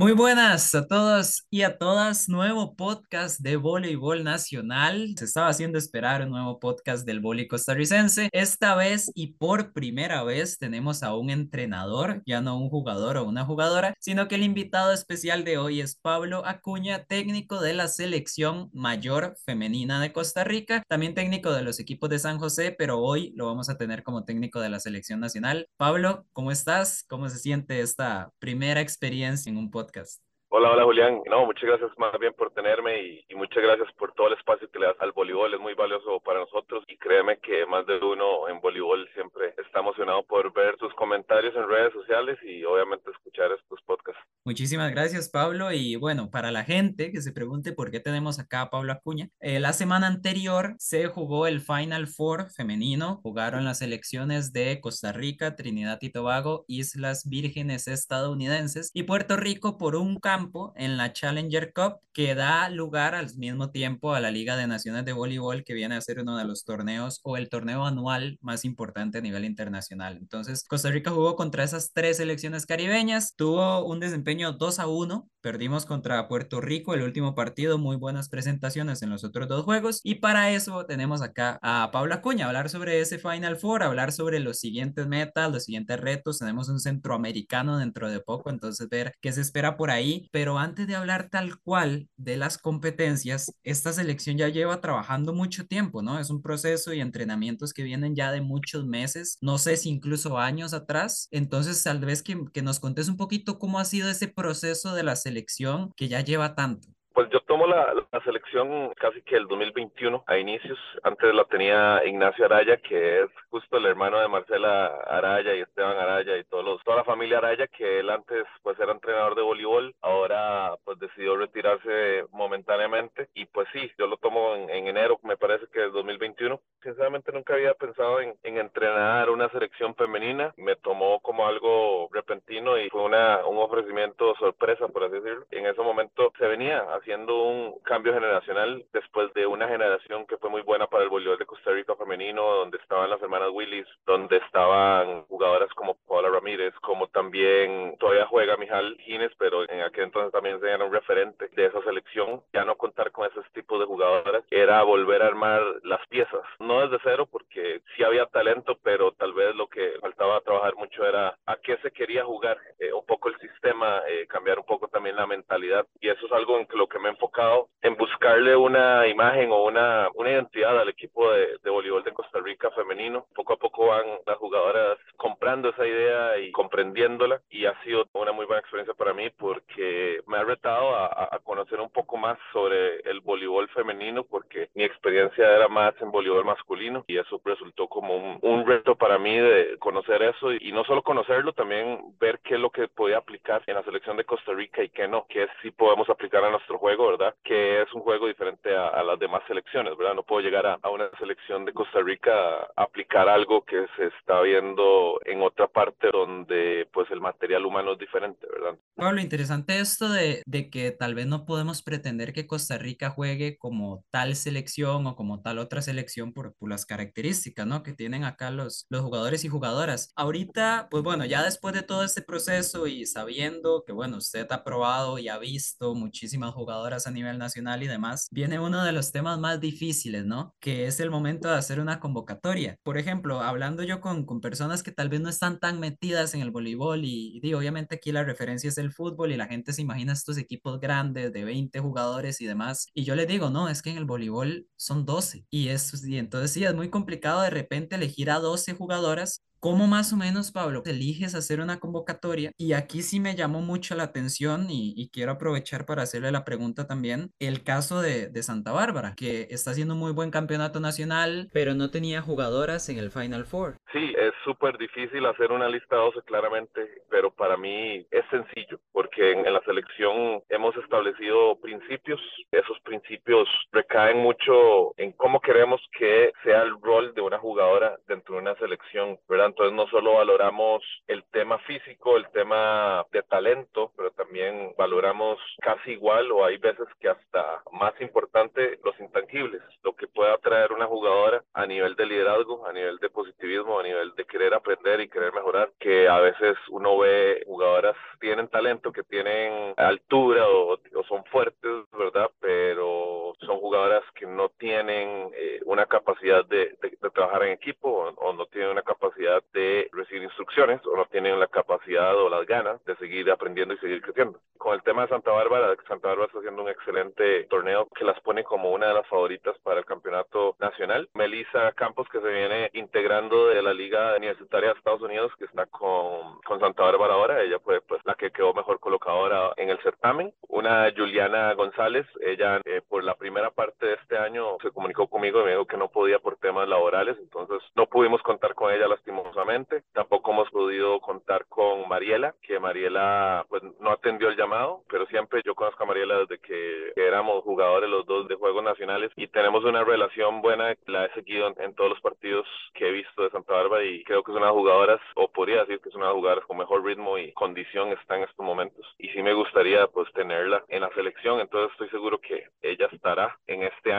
Muy buenas a todos y a todas. Nuevo podcast de voleibol nacional. Se estaba haciendo esperar un nuevo podcast del voleibol costarricense. Esta vez y por primera vez tenemos a un entrenador, ya no un jugador o una jugadora, sino que el invitado especial de hoy es Pablo Acuña, técnico de la selección mayor femenina de Costa Rica, también técnico de los equipos de San José, pero hoy lo vamos a tener como técnico de la selección nacional. Pablo, ¿cómo estás? ¿Cómo se siente esta primera experiencia en un podcast? podcast. Hola, hola Julián. No, muchas gracias más bien por tenerme y, y, muchas gracias por todo el espacio que le das al voleibol. Es muy valioso para nosotros y créeme que más de uno en voleibol siempre está emocionado por ver tus comentarios en redes sociales y obviamente escuchar estos podcasts. Muchísimas gracias, Pablo. Y bueno, para la gente que se pregunte por qué tenemos acá a Pablo Acuña, eh, la semana anterior se jugó el Final Four femenino. Jugaron las selecciones de Costa Rica, Trinidad y Tobago, Islas Vírgenes estadounidenses y Puerto Rico por un campo en la Challenger Cup que da lugar al mismo tiempo a la Liga de Naciones de Voleibol, que viene a ser uno de los torneos o el torneo anual más importante a nivel internacional. Entonces, Costa Rica jugó contra esas tres selecciones caribeñas, tuvo un desempeño 2 a 1. Perdimos contra Puerto Rico el último partido, muy buenas presentaciones en los otros dos juegos. Y para eso tenemos acá a Paula Acuña, hablar sobre ese Final Four, hablar sobre los siguientes metas, los siguientes retos. Tenemos un centroamericano dentro de poco, entonces ver qué se espera por ahí. Pero antes de hablar tal cual de las competencias, esta selección ya lleva trabajando mucho tiempo, ¿no? Es un proceso y entrenamientos que vienen ya de muchos meses, no sé si incluso años atrás. Entonces, tal vez que, que nos contes un poquito cómo ha sido ese proceso de la selección que ya lleva tanto? La, la, selección casi que el 2021 a inicios. Antes la tenía Ignacio Araya, que es justo el hermano de Marcela Araya y Esteban Araya y todos los, toda la familia Araya, que él antes pues era entrenador de voleibol, ahora pues decidió retirarse momentáneamente y pues sí, yo lo tomo en, en enero, me parece que es 2021. Sinceramente nunca había pensado en, en, entrenar una selección femenina, me tomó como algo repentino y fue una, un ofrecimiento sorpresa, por así decirlo. En ese momento se venía haciendo un cambio generacional después de una generación que fue muy buena para el voleibol de Costa Rica femenino, donde estaban las hermanas Willis, donde estaban jugadoras como Paula Ramírez, como también todavía juega Mijal Gines, pero en aquel entonces también era un referente de esa selección. Ya no contar con esos tipos de jugadoras era volver a armar las piezas, no desde cero porque sí había talento, pero tal vez lo que faltaba trabajar mucho era a qué se quería jugar, eh, un poco el sistema, eh, cambiar un poco también la mentalidad y eso es algo en lo que me he enfocado en buscarle una imagen o una, una identidad al equipo de, de voleibol de Costa Rica femenino. Poco a poco van las jugadoras comprando esa idea y comprendiéndola y ha sido una muy buena experiencia para mí porque me ha retado a, a conocer un poco más sobre el voleibol femenino porque mi experiencia era más en voleibol masculino y eso resultó como un, un reto para mí de conocer eso y, y no solo conocerlo, también ver qué es lo que podía aplicar en la selección de Costa Rica y qué no, qué sí podemos aplicar a nuestro juego, ¿verdad? Que es un juego diferente a, a las demás selecciones, ¿verdad? No puedo llegar a, a, una selección de Costa Rica a aplicar algo que se está viendo en otra parte donde pues el material humano es diferente, ¿verdad? Pablo, interesante esto de, de que tal vez no podemos pretender que Costa Rica juegue como tal selección o como tal otra selección por, por las características, ¿no? Que tienen acá los, los jugadores y jugadoras. Ahorita, pues bueno, ya después de todo este proceso y sabiendo que, bueno, usted ha probado y ha visto muchísimas jugadoras a nivel nacional y demás, viene uno de los temas más difíciles, ¿no? Que es el momento de hacer una convocatoria. Por ejemplo, hablando yo con, con personas que tal vez no están tan metidas en el voleibol y, y obviamente aquí la referencia es el fútbol y la gente se imagina estos equipos grandes de 20 jugadores y demás. Y yo les digo, no, es que en el voleibol son 12. Y, es, y entonces sí, es muy complicado de repente elegir a 12 jugadoras ¿Cómo más o menos, Pablo, eliges hacer una convocatoria? Y aquí sí me llamó mucho la atención y, y quiero aprovechar para hacerle la pregunta también, el caso de, de, Santa Bárbara, que está haciendo un muy buen campeonato nacional, pero no tenía jugadoras en el Final Four. Sí, es súper difícil hacer una lista 12 claramente, pero para mí es sencillo, porque en, en la selección hemos establecido principios, esos principios recaen mucho en cómo queremos que sea el rol de una jugadora dentro de una selección, ¿verdad? Entonces no solo valoramos el tema físico, el tema de talento, pero también valoramos casi igual o hay veces que hasta más importante los intangibles, lo que pueda traer una jugadora a nivel de liderazgo, a nivel de positivismo, a nivel de querer aprender y querer mejorar, que a veces uno ve jugadoras tienen talento, que tienen altura o, o son fuertes, ¿verdad? Pero son jugadoras que no tienen eh, una capacidad de, de, de, trabajar en equipo o, o, no tienen una capacidad de recibir instrucciones o no tienen la capacidad o las ganas de seguir aprendiendo y seguir creciendo. Con el tema de Santa Bárbara, Santa Bárbara está haciendo un excelente torneo que las pone como una de las favoritas para el campeonato nacional. Melissa Campos, que se viene integrando de la Liga Universitaria de Estados Unidos, que está con, con Santa Bárbara ahora, ella fue pues la que quedó mejor colocadora en el certamen. González, ella eh, por la primera parte de este año se conmigo y me dijo que no podía por temas laborales, entonces no pudimos contar con ella lastimosamente. Tampoco hemos podido contar con Mariela, que Mariela pues no atendió el llamado, pero siempre yo conozco a Mariela desde que éramos jugadores los dos de Juegos Nacionales y tenemos una relación buena, la he seguido en, en todos los partidos que he visto de Santa Bárbara y creo que es una de jugadoras, o podría decir que es una de jugadoras con mejor ritmo y condición está en estos momentos. Y sí me gustaría pues tenerla en la selección, entonces estoy seguro que ella estará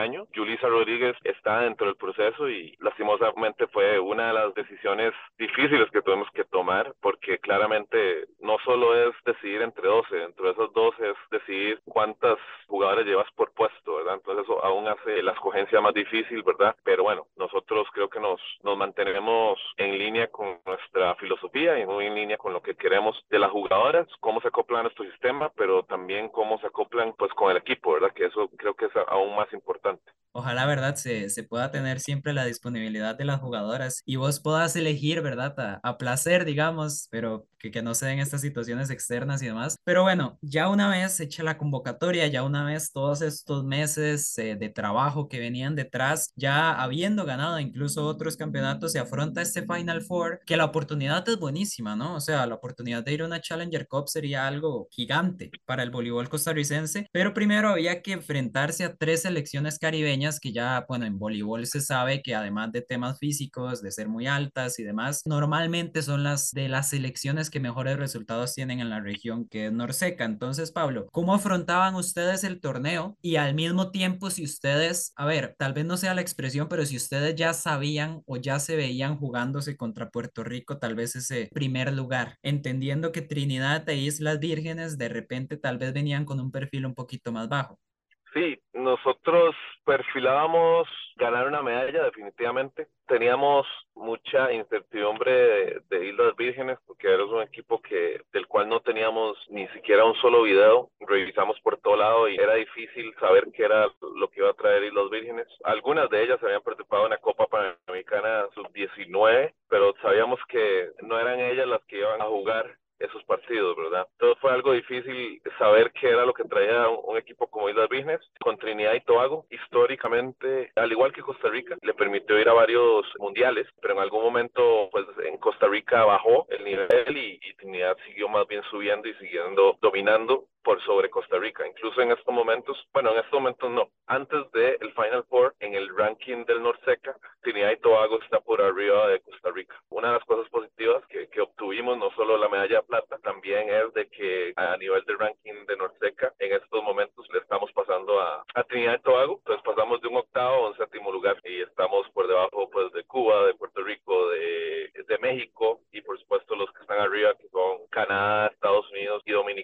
año. Julisa Rodríguez está dentro del proceso y lastimosamente fue una de las decisiones difíciles que tuvimos que tomar porque claramente no solo es decidir entre 12, dentro de esos 12 es decidir cuántas jugadoras llevas por puesto, ¿verdad? Entonces eso aún hace la escogencia más difícil, ¿verdad? Pero bueno, nosotros creo que nos, nos mantenemos en línea con nuestra filosofía y muy en línea con lo que queremos de las jugadoras, cómo se acoplan a nuestro sistema, pero también cómo se acoplan pues con el equipo, ¿verdad? Que eso creo que es aún más importante. Ojalá, ¿verdad? Se, se pueda tener siempre la disponibilidad de las jugadoras y vos puedas elegir, ¿verdad? A, a placer, digamos, pero que, que, no se den estas situaciones externas y demás. Pero bueno, ya una vez hecha la convocatoria, ya una vez todos estos meses eh, de trabajo que venían detrás, ya habiendo ganado incluso otros campeonatos, se afronta este Final Four, que la oportunidad es buenísima, ¿no? O sea, la oportunidad de ir a una Challenger Cup sería algo gigante para el voleibol costarricense, pero primero había que enfrentarse a tres selecciones caribeñas que ya, bueno, en voleibol se sabe que además de temas físicos, de ser muy altas y demás, normalmente son las de las selecciones que mejores resultados tienen en la región, que es Norseca. Entonces, Pablo, ¿cómo afrontaban ustedes el torneo? Y al mismo tiempo, si ustedes, a ver, tal vez no sea la expresión, pero si ustedes ya sabían o ya se veían jugándose contra Puerto Rico, tal vez ese primer lugar, entendiendo que Trinidad e Islas Vírgenes de repente tal vez venían con un perfil un poquito más bajo. Sí, nosotros perfilábamos ganar una medalla definitivamente. Teníamos mucha incertidumbre de, de, Islas Vírgenes porque era un equipo que del cual no teníamos ni siquiera un solo video. Revisamos por todo lado y era difícil saber qué era lo que iba a traer Islas Vírgenes. Algunas de ellas habían participado en la Copa Panamericana sub-19, pero sabíamos que no eran ellas las que iban a jugar esos partidos, ¿verdad? Entonces fue algo difícil saber qué era lo que traía un, equipo como Islas Vírgenes con Trinidad y Tobago. Históricamente, al igual que Costa Rica, le permitió ir a varios mundiales, pero en algún momento, pues en Costa Rica bajó el nivel y Trinidad siguió más bien subiendo y siguiendo dominando por sobre Costa Rica. Incluso en estos momentos, bueno, en estos momentos no. Antes del de Final Four, en el ranking del Norseca, Trinidad y Tobago está por arriba de Costa Rica. Una de las cosas positivas que, obtuvimos, no solo la medalla de plata, también es de que a nivel del ranking de Norseca, en estos momentos le estamos pasando a, a Trinidad y Tobago. Entonces pasamos de un octavo a un séptimo lugar y estamos por debajo pues de Cuba, de Puerto Rico, de, de México y por supuesto los que están arriba, que son Canadá, Estados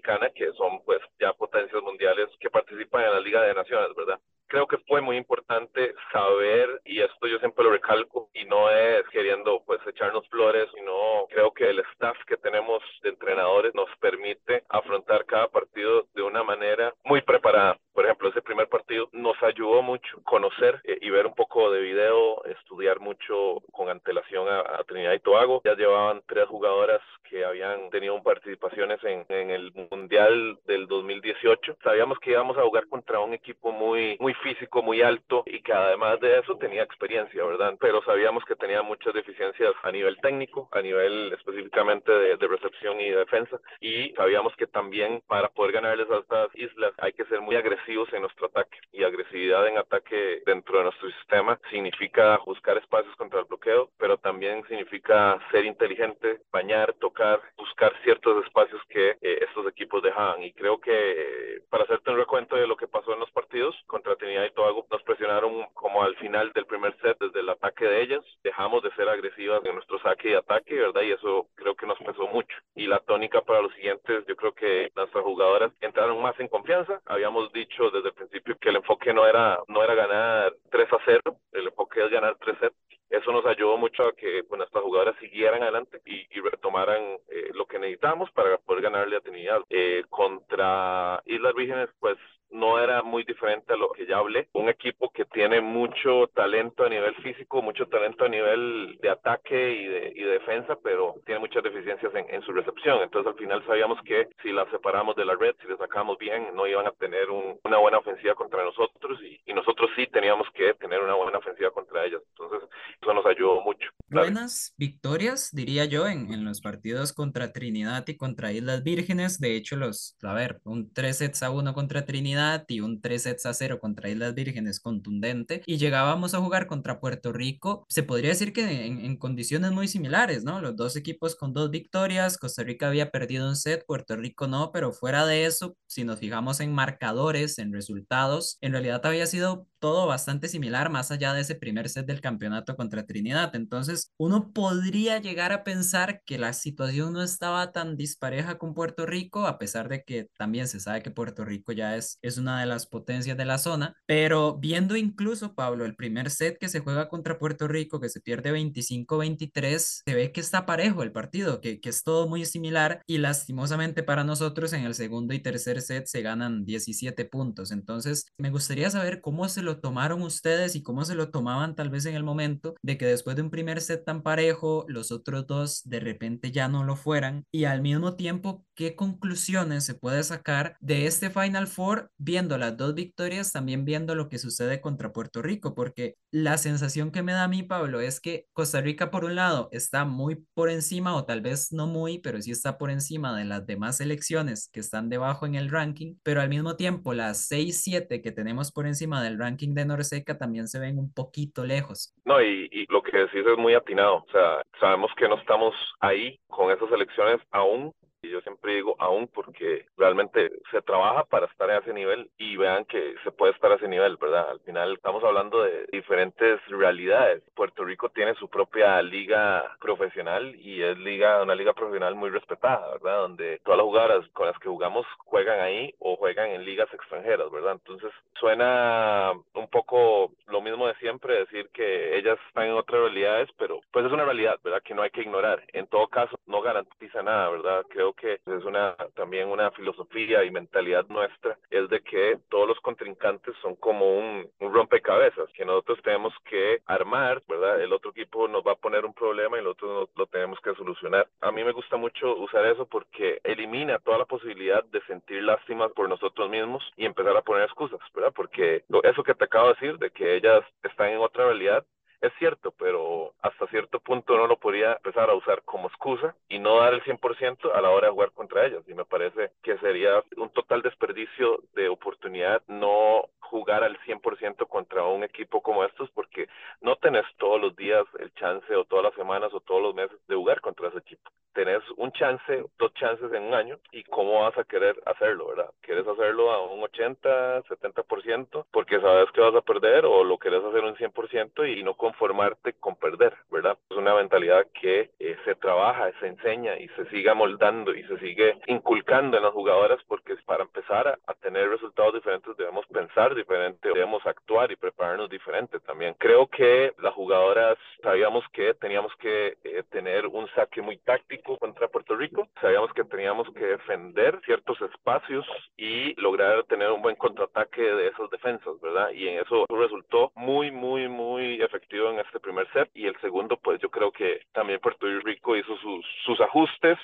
Unidos y Dominicana, que son pues ya potencias mundiales que participan en la Liga de Naciones, ¿verdad? Creo que fue muy importante saber, y esto yo siempre lo recalco, y no es queriendo pues echarnos flores, sino creo que el staff que tenemos de entrenadores nos permite afrontar cada partido de una manera muy preparada. Por ejemplo, ese primer partido nos ayudó mucho conocer eh, y ver un poco de video, estudiar mucho con antelación a, a, Trinidad y Tobago. Ya llevaban tres jugadoras que habían tenido participaciones en, en el Mundial del 2018. Sabíamos que íbamos a jugar contra un equipo muy, muy físico, muy alto y que además de eso tenía experiencia, ¿verdad? Pero sabíamos que tenía muchas deficiencias a nivel técnico, a nivel específicamente de, de recepción y defensa, y sabíamos que también para poder ganarles a estas islas hay que ser muy agresivos en nuestro ataque, y agresividad en ataque dentro de nuestro sistema significa buscar espacios contra el bloqueo, pero también significa ser inteligente, bañar, tocar, buscar ciertos espacios que eh, estos equipos dejaban, y creo que eh, para hacerte un recuento de lo que pasó en los partidos contra Trinidad y Tobago, nos presionaron como al final del primer set desde el ataque de ellas, dejamos de ser agresivas en nuestro saque y ataque, ¿verdad? Y eso creo que nos pesó mucho. Y la tónica para los siguientes, yo creo que nuestras jugadoras entraron más en confianza. Habíamos dicho desde el principio que el enfoque no era, no era ganar 3 a 0, el enfoque es ganar 3 sets eso nos ayudó mucho a que nuestras jugadoras siguieran adelante y, y retomaran eh, lo que necesitamos para poder ganarle a Trinidad. Eh, contra Islas Vírgenes, pues no era muy diferente a lo que ya hablé. Un equipo que tiene mucho talento a nivel físico, mucho talento a nivel de ataque y de, y de defensa, pero tiene muchas deficiencias en, en, su recepción. Entonces al final sabíamos que si la separamos de la red, si la sacamos bien, no iban a tener un, una buena ofensiva contra nosotros y, y, nosotros sí teníamos que tener una buena ofensiva contra ellas. Entonces eso nos ayudó mucho. Buenas victorias, diría yo, en, en los partidos contra Trinidad y contra Islas Vírgenes. De hecho, los, a ver, un 3 sets a 1 contra Trinidad y un 3 sets a 0 contra Islas Vírgenes contundente y llegábamos a jugar contra Puerto Rico, se podría decir que en, en, condiciones muy similares, ¿no? Los dos equipos con dos victorias, Costa Rica había perdido un set, Puerto Rico no, pero fuera de eso, si nos fijamos en marcadores, en resultados, en realidad había sido todo bastante similar más allá de ese primer set del campeonato contra Trinidad. Entonces, uno podría llegar a pensar que la situación no estaba tan dispareja con Puerto Rico, a pesar de que también se sabe que Puerto Rico ya es, es una de las potencias de la zona, pero viendo incluso, Pablo, el primer set que se juega contra Puerto Rico, que se pierde 25-23, se ve que está parejo el partido, que, que es todo muy similar y lastimosamente para nosotros en el segundo y tercer set se ganan 17 puntos. Entonces, me gustaría saber cómo se lo tomaron ustedes y cómo se lo tomaban tal vez en el momento de que después de un primer set tan parejo, los otros dos de repente ya no lo fueran y al mismo tiempo, ¿qué conclusiones se puede sacar de este Final Four viendo las dos victorias, también viendo lo que sucede contra Puerto Rico? Porque la sensación que me da a mí, Pablo, es que Costa Rica por un lado está muy por encima o tal vez no muy, pero sí está por encima de las demás selecciones que están debajo en el ranking, pero al mismo tiempo las 6-7 que tenemos por encima del ranking ranking de Norseca también se ven un poquito lejos. No, y, y, lo que decís es muy atinado. O sea, sabemos que no estamos ahí con esas elecciones aún, y yo siempre digo aún porque realmente se trabaja para estar en ese nivel y vean que se puede estar a ese nivel, ¿verdad? Al final estamos hablando de diferentes realidades. Puerto Rico tiene su propia liga profesional y es liga una liga profesional muy respetada, ¿verdad? Donde todas las jugadoras con las que jugamos juegan ahí o juegan en ligas extranjeras, ¿verdad? Entonces suena un poco lo mismo de siempre decir que ellas están en otras realidades, pero pues es una realidad, ¿verdad? Que no hay que ignorar. En todo caso, no garantiza nada, ¿verdad? Creo que es una también una filosofía y mentalidad nuestra es de que todos los contrincantes son como un, un, rompecabezas que nosotros tenemos que armar, ¿verdad? El otro equipo nos va a poner un problema y nosotros no, lo tenemos que solucionar. A mí me gusta mucho usar eso porque elimina toda la posibilidad de sentir lástima por nosotros mismos y empezar a poner excusas, ¿verdad? Porque eso que te acabo de decir, de que ellas están en otra realidad, es cierto, pero hasta cierto punto no lo podría empezar a usar como excusa y no dar el 100% a la hora de jugar contra ellos. Y me parece que sería un total desperdicio de oportunidad no jugar al 100% contra un equipo como estos porque no tenés todos los días el chance o todas las semanas o todos los meses de jugar contra ese un chance, dos chances en un año y cómo vas a querer hacerlo, ¿verdad? ¿Quieres hacerlo a un 80, 70% porque sabes que vas a perder o lo quieres hacer un 100% y no conformarte con perder, ¿verdad? Es una mentalidad que eh, se trabaja, se enseña y se sigue moldando y se sigue inculcando en las jugadoras porque para empezar a, a tener resultados diferentes debemos pensar diferente, debemos actuar y prepararnos diferente también. Creo que las jugadoras sabíamos que teníamos que eh, tener un saque muy táctico contra Puerto Rico, sabíamos que teníamos que defender ciertos espacios y lograr tener un buen contraataque de esas defensas, ¿verdad? Y en eso resultó muy, muy, muy efectivo en este primer set y el segundo pues yo creo que también Puerto Rico hizo sus, ajustes,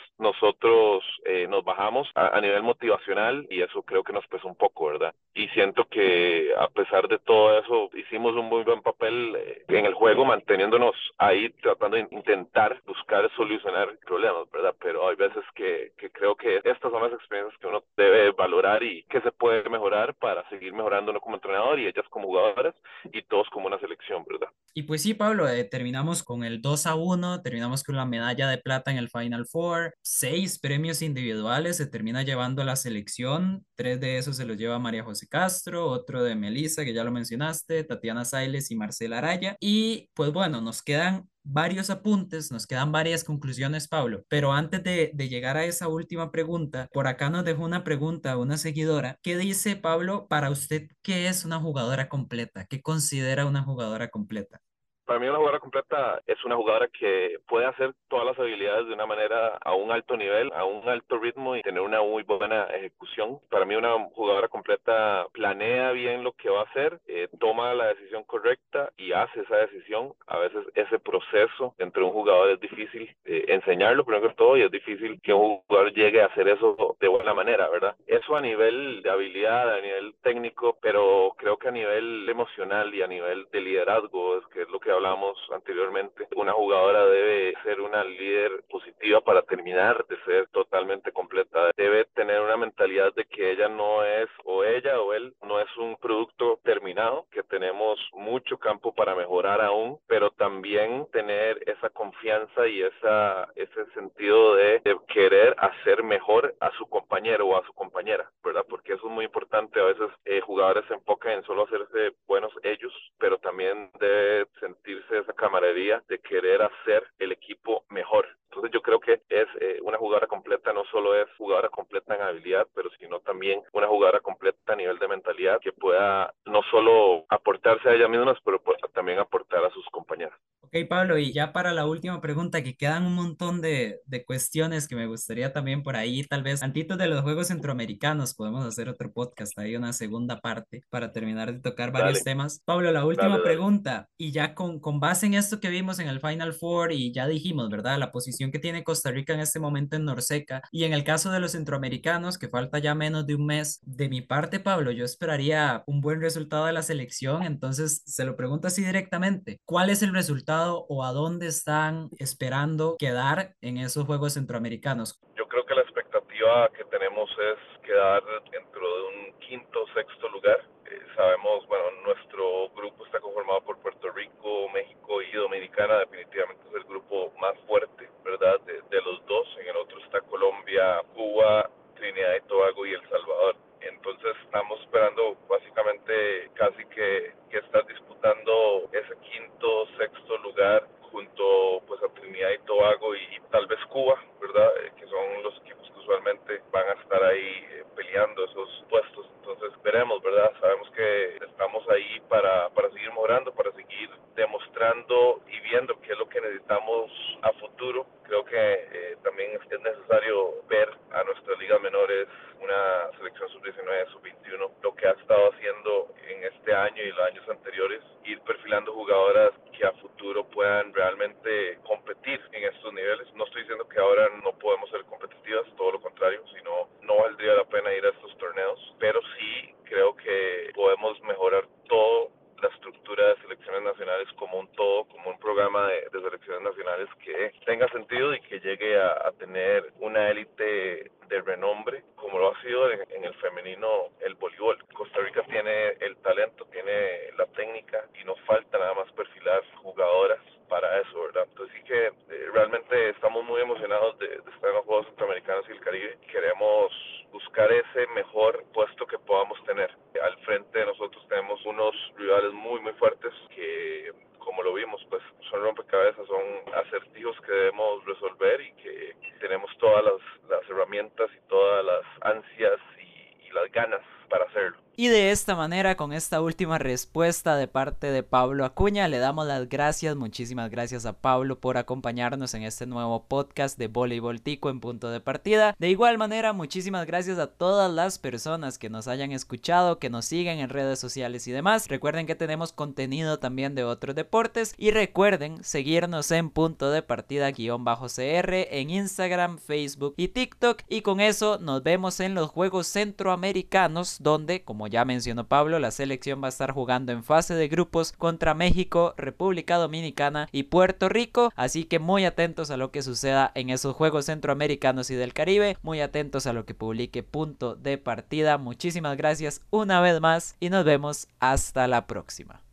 eh, nos bajamos a, nivel motivacional y eso creo que nos pesó un poco, ¿verdad? Y siento que a pesar de todo eso hicimos un muy buen papel eh, en el juego manteniéndonos ahí tratando de intentar buscar solucionar problemas, ¿verdad? Pero hay veces que, que creo que estas son las experiencias que uno debe valorar y que se puede mejorar para seguir mejorando como entrenador y ellas como jugadoras y todos como una selección, ¿verdad? Y pues sí, Pablo, eh, terminamos con el 2 a 1, terminamos con la medalla de plata en el Final Four, seis premios individuales se termina llevando la selección, tres de esos se los lleva María José Castro, otro de Melissa, que ya lo mencionaste, Tatiana Sailes y Marcela Araya. Y pues bueno, nos quedan varios apuntes, nos quedan varias conclusiones, Pablo, pero antes de, llegar a esa última pregunta, por acá nos dejó una pregunta una seguidora ¿Qué dice, Pablo, para usted, ¿qué es una jugadora completa? ¿Qué considera una jugadora completa? Para mí una jugadora completa es una jugadora que puede hacer todas las habilidades de una manera a un alto nivel, a un alto ritmo y tener una muy buena ejecución. Para mí una jugadora completa planea bien lo que va a hacer, eh, toma la decisión correcta y hace esa decisión. A veces ese proceso entre un jugador es difícil eh, enseñarlo primero que todo y es difícil que un jugador llegue a hacer eso de buena manera, ¿verdad? Eso a nivel de habilidad, a nivel técnico, pero creo que a nivel emocional y a nivel de liderazgo es que es lo que hablamos anteriormente, una jugadora debe ser una líder positiva para terminar de ser totalmente completa. Debe tener una mentalidad de que ella no es, o ella o él, no es un producto terminado, que tenemos mucho campo para mejorar aún, pero también tener esa confianza y esa, ese sentido de, querer hacer mejor a su compañero o a su compañera, ¿verdad? Porque eso es muy importante. A veces eh, jugadores se enfocan en solo hacerse buenos ellos, pero también debe sentir sentirse esa de querer hacer el equipo mejor. Entonces yo creo que es eh, una jugadora completa, no solo es jugadora completa en habilidad, pero sino también una jugadora completa a nivel de mentalidad que pueda no solo aportarse a ella misma, pero también aportar a sus compañeras. Ok, Pablo, y ya para la última pregunta, que quedan un montón de, de cuestiones que me gustaría también por ahí, tal vez, antitos de los Juegos Centroamericanos, podemos hacer otro podcast, ahí una segunda parte para terminar de tocar varios temas. Pablo, la última pregunta, y ya con, con base en esto que vimos en el Final Four, y ya dijimos, ¿verdad? La posición que tiene Costa Rica en este momento en Norseca, y en el caso de los centroamericanos, que falta ya menos de un mes, de mi parte, Pablo, yo esperaría un buen resultado de la selección, entonces se lo pregunto así directamente, ¿cuál es el resultado? O a dónde están esperando quedar en esos Juegos Centroamericanos? Yo creo que la expectativa que tenemos es quedar dentro de un quinto o sexto lugar. Eh, sabemos, bueno, nuestro grupo está conformado por Puerto Rico, México y Dominicana, definitivamente es el grupo más fuerte, ¿verdad? De, de los dos. En el otro está Colombia, Cuba, Trinidad y Tobago y El Salvador. Entonces estamos esperando básicamente casi que, que estar disputando ese quinto, sexto lugar junto pues a Trinidad y Tobago y, tal vez Cuba, ¿verdad? Eh, que son los equipos que usualmente van a estar ahí eh, peleando esos puestos. Entonces veremos, ¿verdad? Sabemos que estamos ahí para, para seguir mejorando, para seguir demostrando y viendo qué es lo que necesitamos a futuro. Creo que eh, también es necesario ver a nuestras ligas menores una selección sub-19, sub-21, lo que ha estado haciendo en este año y los años anteriores, ir perfilando jugadoras que a futuro puedan realmente competir en estos niveles. No estoy diciendo que ahora no podemos ser competitivas, todo lo contrario, sino no valdría la pena ir a estos torneos, pero sí creo que podemos mejorar todo la estructura de selecciones nacionales como un todo, como un programa de, selecciones nacionales que tenga sentido y que llegue a, tener una élite de renombre, como lo ha sido en, el femenino el voleibol. Costa Rica tiene el talento, tiene la técnica y nos falta nada más perfilar jugadoras para eso, ¿verdad? Entonces sí que eh, realmente estamos muy emocionados de, de, estar en los Juegos Centroamericanos y el Caribe. Queremos buscar mejor puesto que podamos tener. Al frente de nosotros tenemos unos rivales muy, muy fuertes que como lo vimos, pues son rompecabezas, son acertijos que debemos resolver y que tenemos todas las, herramientas y todas las ansias y las ganas para hacerlo. Y de esta manera, con esta última respuesta de parte de Pablo Acuña, le damos las gracias, muchísimas gracias a Pablo por acompañarnos en este nuevo podcast de Voleibol Tico en punto de partida. De igual manera, muchísimas gracias a todas las personas que nos hayan escuchado, que nos siguen en redes sociales y demás. Recuerden que tenemos contenido también de otros deportes y recuerden seguirnos en punto de partida guion bajo CR en Instagram, Facebook y TikTok. Y con eso nos vemos en los Juegos Centroamericanos donde, como ya mencionó Pablo, la selección va a estar jugando en fase de grupos contra México, República Dominicana y Puerto Rico. Así que muy atentos a lo que suceda en esos Juegos Centroamericanos y del Caribe. Muy atentos a lo que publique punto de partida. Muchísimas gracias una vez más y nos vemos hasta la próxima.